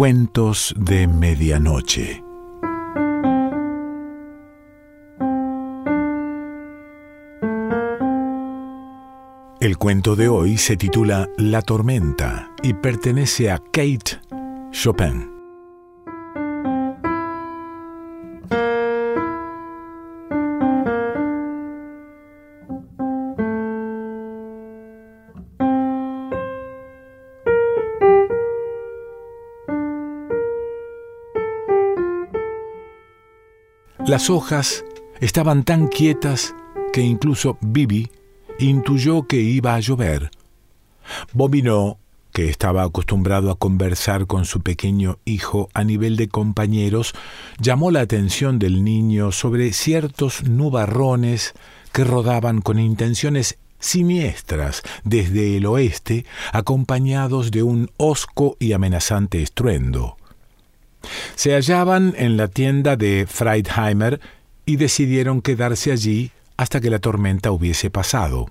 Cuentos de Medianoche. El cuento de hoy se titula La tormenta y pertenece a Kate Chopin. Las hojas estaban tan quietas que incluso Bibi intuyó que iba a llover. Bobino, que estaba acostumbrado a conversar con su pequeño hijo a nivel de compañeros, llamó la atención del niño sobre ciertos nubarrones que rodaban con intenciones siniestras desde el oeste, acompañados de un hosco y amenazante estruendo. Se hallaban en la tienda de Freidheimer y decidieron quedarse allí hasta que la tormenta hubiese pasado.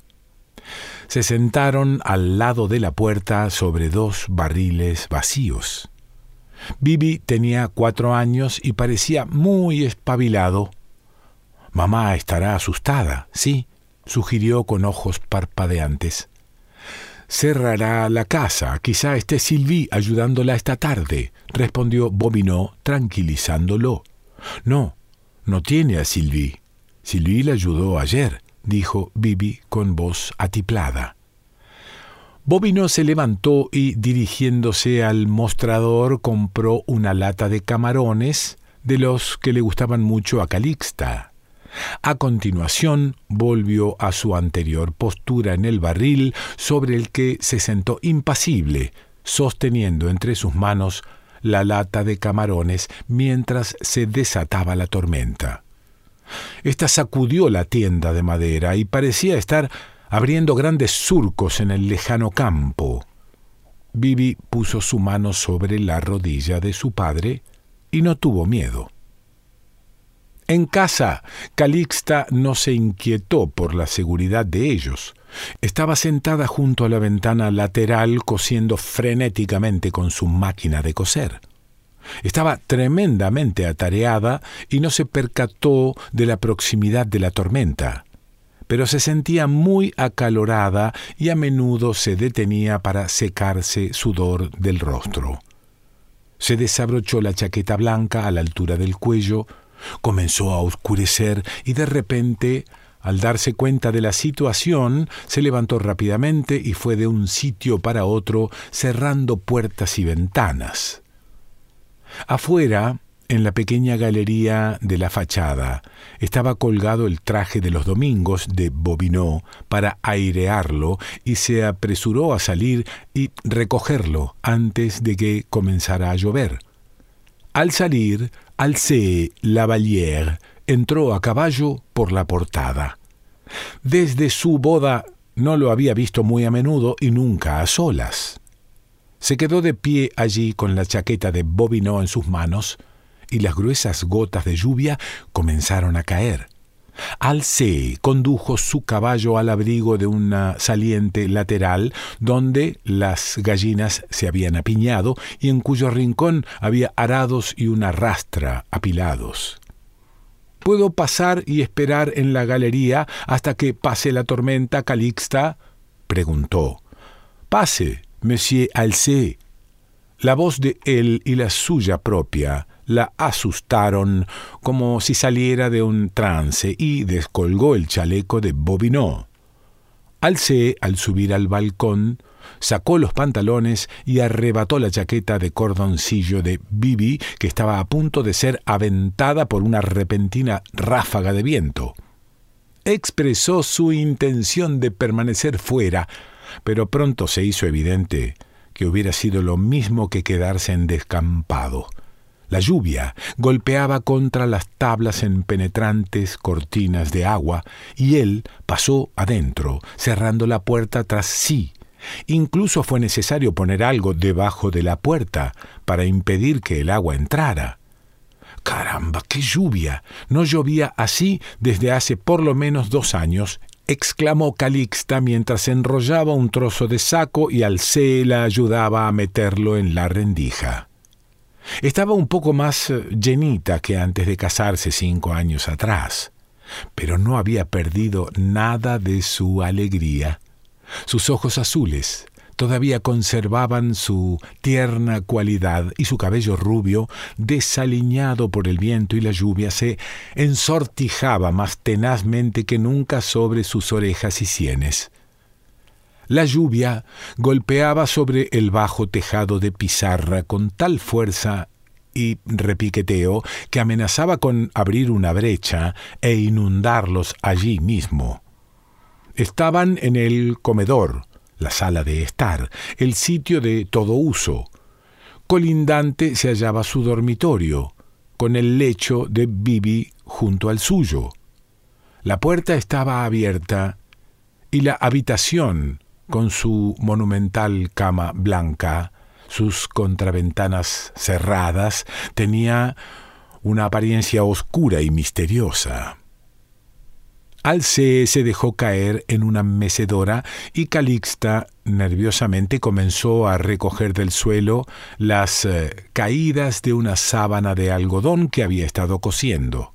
Se sentaron al lado de la puerta sobre dos barriles vacíos. Bibi tenía cuatro años y parecía muy espabilado. Mamá estará asustada, sí, sugirió con ojos parpadeantes. Cerrará la casa. Quizá esté Sylvie ayudándola esta tarde, respondió Bobinot, tranquilizándolo. No, no tiene a Sylvie. Sylvie la ayudó ayer, dijo Bibi con voz atiplada. Bobino se levantó y, dirigiéndose al mostrador, compró una lata de camarones, de los que le gustaban mucho a Calixta. A continuación volvió a su anterior postura en el barril sobre el que se sentó impasible, sosteniendo entre sus manos la lata de camarones mientras se desataba la tormenta. Esta sacudió la tienda de madera y parecía estar abriendo grandes surcos en el lejano campo. Bibi puso su mano sobre la rodilla de su padre y no tuvo miedo. En casa, Calixta no se inquietó por la seguridad de ellos. Estaba sentada junto a la ventana lateral cosiendo frenéticamente con su máquina de coser. Estaba tremendamente atareada y no se percató de la proximidad de la tormenta, pero se sentía muy acalorada y a menudo se detenía para secarse sudor del rostro. Se desabrochó la chaqueta blanca a la altura del cuello, Comenzó a oscurecer y de repente, al darse cuenta de la situación, se levantó rápidamente y fue de un sitio para otro cerrando puertas y ventanas. Afuera, en la pequeña galería de la fachada, estaba colgado el traje de los domingos de Bobinot para airearlo y se apresuró a salir y recogerlo antes de que comenzara a llover. Al salir, Alcé Lavalière entró a caballo por la portada. Desde su boda no lo había visto muy a menudo y nunca a solas. Se quedó de pie allí con la chaqueta de Bobino en sus manos y las gruesas gotas de lluvia comenzaron a caer. Alcé condujo su caballo al abrigo de una saliente lateral donde las gallinas se habían apiñado y en cuyo rincón había arados y una rastra apilados. ¿Puedo pasar y esperar en la galería hasta que pase la tormenta, Calixta? preguntó. Pase, monsieur Alcé. La voz de él y la suya propia la asustaron como si saliera de un trance y descolgó el chaleco de Bobinot. Alcé, al subir al balcón, sacó los pantalones y arrebató la chaqueta de cordoncillo de Bibi, que estaba a punto de ser aventada por una repentina ráfaga de viento. Expresó su intención de permanecer fuera, pero pronto se hizo evidente que hubiera sido lo mismo que quedarse en descampado. La lluvia golpeaba contra las tablas en penetrantes cortinas de agua, y él pasó adentro, cerrando la puerta tras sí. Incluso fue necesario poner algo debajo de la puerta para impedir que el agua entrara. Caramba, qué lluvia. No llovía así desde hace por lo menos dos años, exclamó Calixta mientras enrollaba un trozo de saco y Alcé la ayudaba a meterlo en la rendija. Estaba un poco más eh, llenita que antes de casarse cinco años atrás, pero no había perdido nada de su alegría. Sus ojos azules todavía conservaban su tierna cualidad y su cabello rubio, desaliñado por el viento y la lluvia, se ensortijaba más tenazmente que nunca sobre sus orejas y sienes. La lluvia golpeaba sobre el bajo tejado de pizarra con tal fuerza y repiqueteo que amenazaba con abrir una brecha e inundarlos allí mismo. Estaban en el comedor, la sala de estar, el sitio de todo uso. Colindante se hallaba su dormitorio, con el lecho de Bibi junto al suyo. La puerta estaba abierta y la habitación, con su monumental cama blanca, sus contraventanas cerradas, tenía una apariencia oscura y misteriosa. Alce se dejó caer en una mecedora y Calixta nerviosamente comenzó a recoger del suelo las eh, caídas de una sábana de algodón que había estado cosiendo.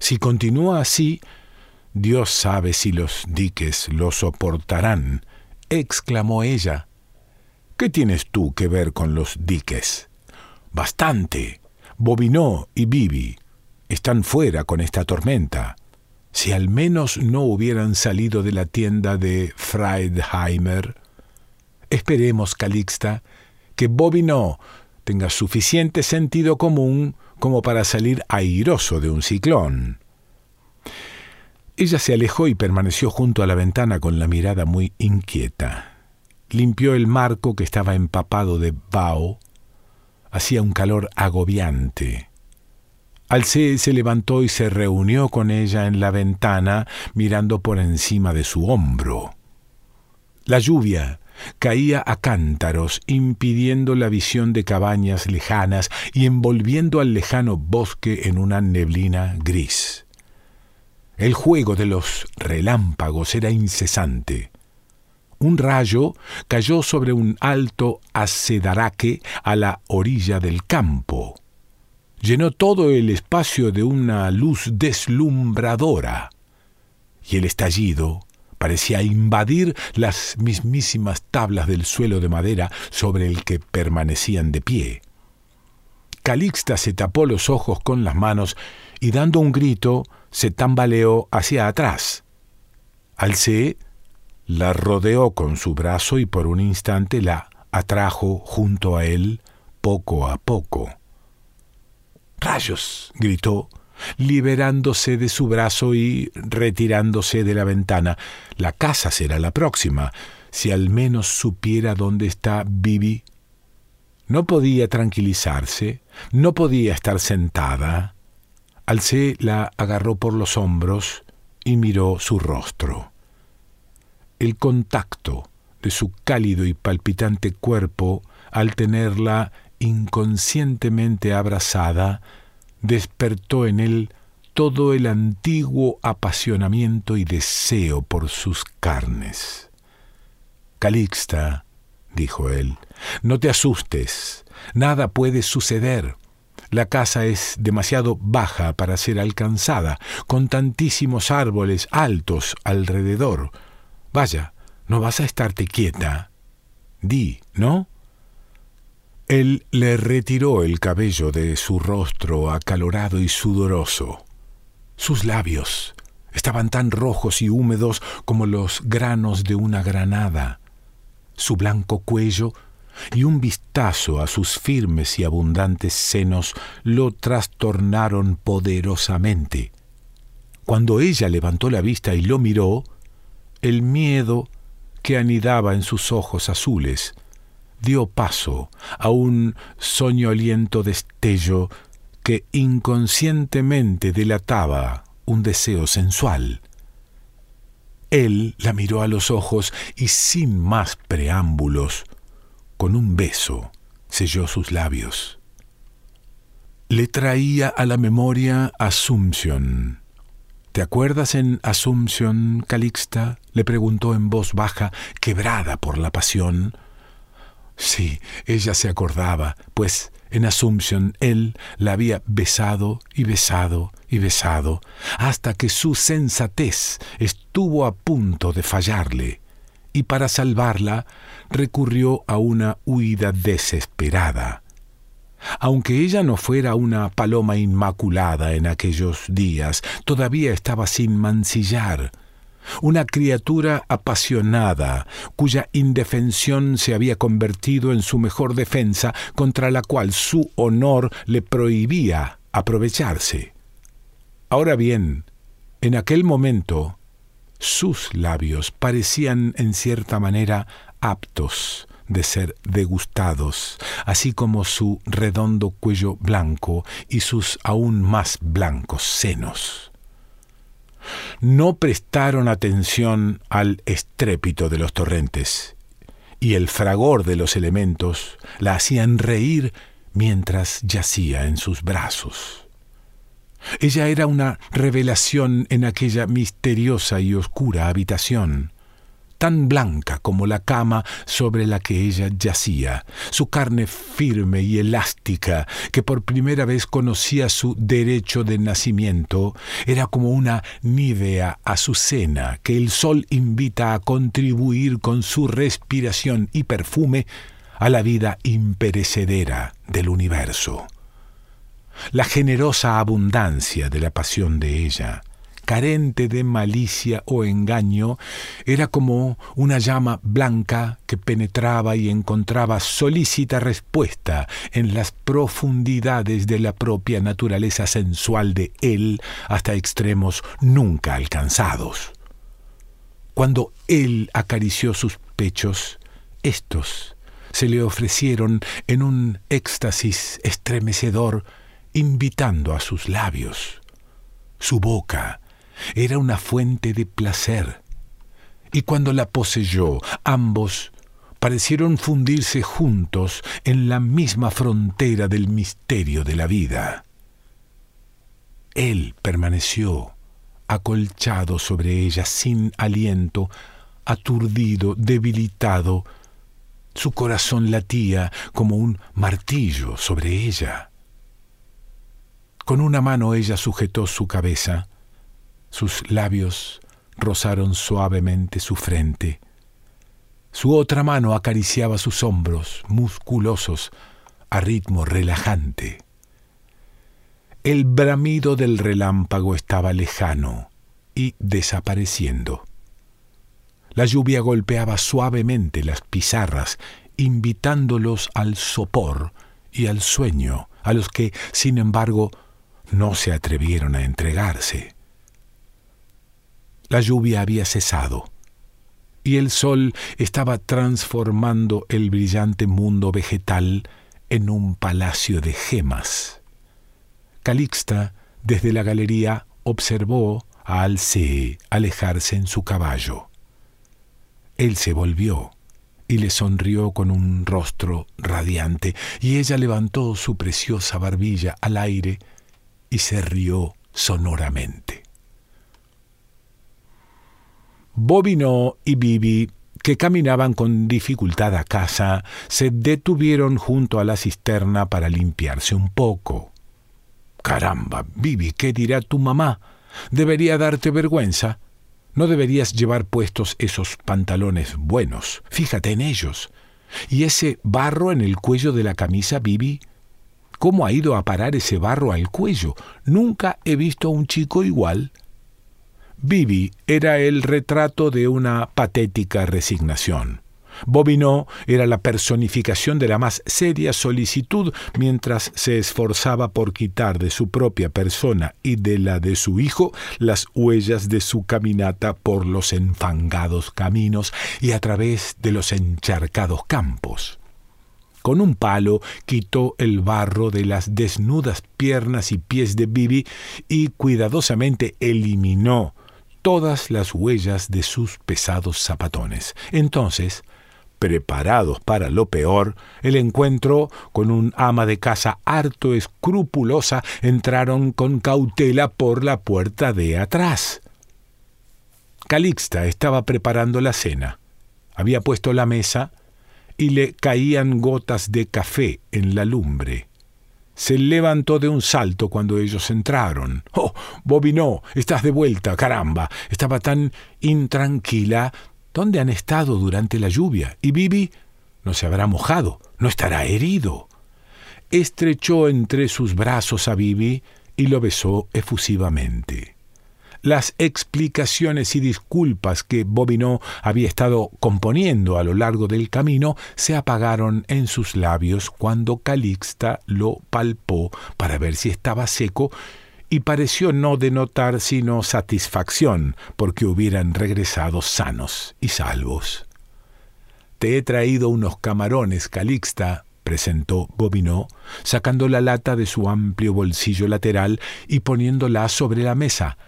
Si continúa así, Dios sabe si los diques lo soportarán, exclamó ella. ¿Qué tienes tú que ver con los diques? Bastante. Bobinó y Bibi están fuera con esta tormenta. Si al menos no hubieran salido de la tienda de Freidheimer. Esperemos, Calixta, que Bobinó tenga suficiente sentido común como para salir airoso de un ciclón. Ella se alejó y permaneció junto a la ventana con la mirada muy inquieta. Limpió el marco que estaba empapado de vaho. Hacía un calor agobiante. Alcé se levantó y se reunió con ella en la ventana, mirando por encima de su hombro. La lluvia caía a cántaros, impidiendo la visión de cabañas lejanas y envolviendo al lejano bosque en una neblina gris. El juego de los relámpagos era incesante. Un rayo cayó sobre un alto acedaraque a la orilla del campo. Llenó todo el espacio de una luz deslumbradora, y el estallido parecía invadir las mismísimas tablas del suelo de madera sobre el que permanecían de pie. Calixta se tapó los ojos con las manos y dando un grito se tambaleó hacia atrás. Alcé la rodeó con su brazo y por un instante la atrajo junto a él poco a poco. ¡Rayos! gritó, liberándose de su brazo y retirándose de la ventana. La casa será la próxima, si al menos supiera dónde está Bibi. No podía tranquilizarse, no podía estar sentada, Alcé la agarró por los hombros y miró su rostro. El contacto de su cálido y palpitante cuerpo al tenerla inconscientemente abrazada despertó en él todo el antiguo apasionamiento y deseo por sus carnes. Calixta, dijo él, no te asustes, nada puede suceder. La casa es demasiado baja para ser alcanzada, con tantísimos árboles altos alrededor. Vaya, no vas a estarte quieta. Di, ¿no? Él le retiró el cabello de su rostro acalorado y sudoroso. Sus labios estaban tan rojos y húmedos como los granos de una granada. Su blanco cuello y un vistazo a sus firmes y abundantes senos lo trastornaron poderosamente. Cuando ella levantó la vista y lo miró, el miedo que anidaba en sus ojos azules dio paso a un soñoliento destello que inconscientemente delataba un deseo sensual. Él la miró a los ojos y sin más preámbulos con un beso selló sus labios. Le traía a la memoria Asunción. ¿Te acuerdas en Asunción, Calixta? le preguntó en voz baja, quebrada por la pasión. Sí, ella se acordaba, pues En Assumption él la había besado y besado y besado, hasta que su sensatez estuvo a punto de fallarle, y para salvarla recurrió a una huida desesperada. Aunque ella no fuera una paloma inmaculada en aquellos días, todavía estaba sin mancillar, una criatura apasionada, cuya indefensión se había convertido en su mejor defensa, contra la cual su honor le prohibía aprovecharse. Ahora bien, en aquel momento, sus labios parecían en cierta manera aptos de ser degustados, así como su redondo cuello blanco y sus aún más blancos senos no prestaron atención al estrépito de los torrentes, y el fragor de los elementos la hacían reír mientras yacía en sus brazos. Ella era una revelación en aquella misteriosa y oscura habitación, tan blanca como la cama sobre la que ella yacía, su carne firme y elástica, que por primera vez conocía su derecho de nacimiento, era como una nívea azucena que el sol invita a contribuir con su respiración y perfume a la vida imperecedera del universo. La generosa abundancia de la pasión de ella, carente de malicia o engaño, era como una llama blanca que penetraba y encontraba solícita respuesta en las profundidades de la propia naturaleza sensual de él hasta extremos nunca alcanzados. Cuando él acarició sus pechos, estos se le ofrecieron en un éxtasis estremecedor, invitando a sus labios. Su boca era una fuente de placer. Y cuando la poseyó, ambos parecieron fundirse juntos en la misma frontera del misterio de la vida. Él permaneció acolchado sobre ella sin aliento, aturdido, debilitado. Su corazón latía como un martillo sobre ella. Con una mano ella sujetó su cabeza, sus labios rozaron suavemente su frente. Su otra mano acariciaba sus hombros musculosos a ritmo relajante. El bramido del relámpago estaba lejano y desapareciendo. La lluvia golpeaba suavemente las pizarras, invitándolos al sopor y al sueño, a los que, sin embargo, no se atrevieron a entregarse. La lluvia había cesado y el sol estaba transformando el brillante mundo vegetal en un palacio de gemas. Calixta, desde la galería, observó a Alcee alejarse en su caballo. Él se volvió y le sonrió con un rostro radiante, y ella levantó su preciosa barbilla al aire y se rió sonoramente. Bobino y Bibi, que caminaban con dificultad a casa, se detuvieron junto a la cisterna para limpiarse un poco. Caramba, Bibi, ¿qué dirá tu mamá? Debería darte vergüenza. No deberías llevar puestos esos pantalones buenos. Fíjate en ellos. ¿Y ese barro en el cuello de la camisa, Bibi? ¿Cómo ha ido a parar ese barro al cuello? Nunca he visto a un chico igual. Bibi era el retrato de una patética resignación. Bobino era la personificación de la más seria solicitud mientras se esforzaba por quitar de su propia persona y de la de su hijo las huellas de su caminata por los enfangados caminos y a través de los encharcados campos. Con un palo quitó el barro de las desnudas piernas y pies de Bibi y cuidadosamente eliminó todas las huellas de sus pesados zapatones. Entonces, preparados para lo peor, el encuentro con un ama de casa harto escrupulosa entraron con cautela por la puerta de atrás. Calixta estaba preparando la cena. Había puesto la mesa y le caían gotas de café en la lumbre. Se levantó de un salto cuando ellos entraron. Oh, Bobby, no, estás de vuelta, caramba. Estaba tan intranquila. ¿Dónde han estado durante la lluvia? Y Bibi no se habrá mojado, no estará herido. Estrechó entre sus brazos a Bibi y lo besó efusivamente. Las explicaciones y disculpas que Bobino había estado componiendo a lo largo del camino se apagaron en sus labios cuando Calixta lo palpó para ver si estaba seco y pareció no denotar sino satisfacción porque hubieran regresado sanos y salvos. Te he traído unos camarones, Calixta, presentó Bobino, sacando la lata de su amplio bolsillo lateral y poniéndola sobre la mesa.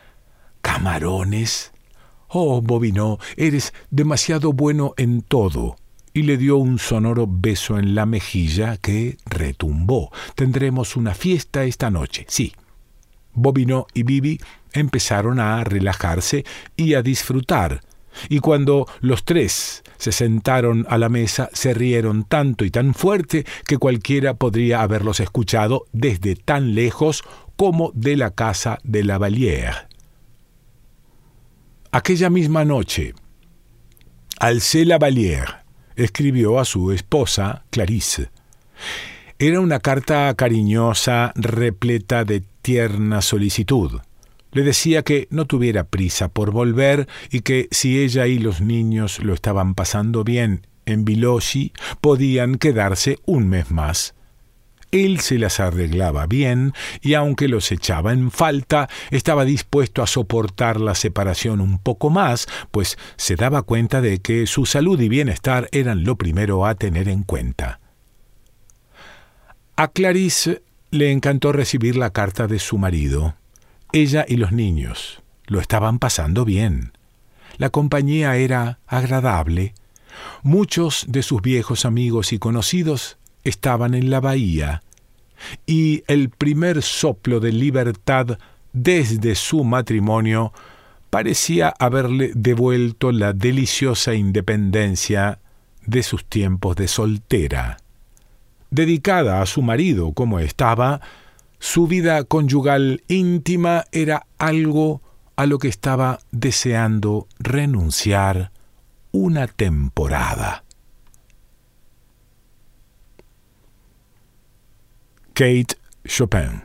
¿Camarones? Oh, Bobino, eres demasiado bueno en todo. Y le dio un sonoro beso en la mejilla que retumbó. Tendremos una fiesta esta noche, sí. Bobino y Bibi empezaron a relajarse y a disfrutar, y cuando los tres se sentaron a la mesa se rieron tanto y tan fuerte que cualquiera podría haberlos escuchado desde tan lejos como de la casa de la Vallière. Aquella misma noche, Alcé Lavalière escribió a su esposa, Clarisse. Era una carta cariñosa, repleta de tierna solicitud. Le decía que no tuviera prisa por volver y que si ella y los niños lo estaban pasando bien en Biloshi, podían quedarse un mes más. Él se las arreglaba bien y aunque los echaba en falta, estaba dispuesto a soportar la separación un poco más, pues se daba cuenta de que su salud y bienestar eran lo primero a tener en cuenta. A Clarice le encantó recibir la carta de su marido. Ella y los niños lo estaban pasando bien. La compañía era agradable. Muchos de sus viejos amigos y conocidos estaban en la bahía, y el primer soplo de libertad desde su matrimonio parecía haberle devuelto la deliciosa independencia de sus tiempos de soltera. Dedicada a su marido como estaba, su vida conyugal íntima era algo a lo que estaba deseando renunciar una temporada. Kate Chopin.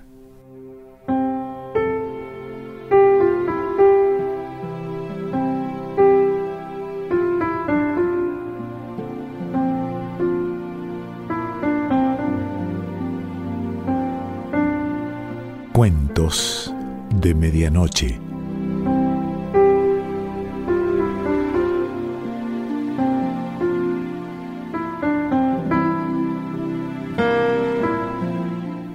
Cuentos de Medianoche.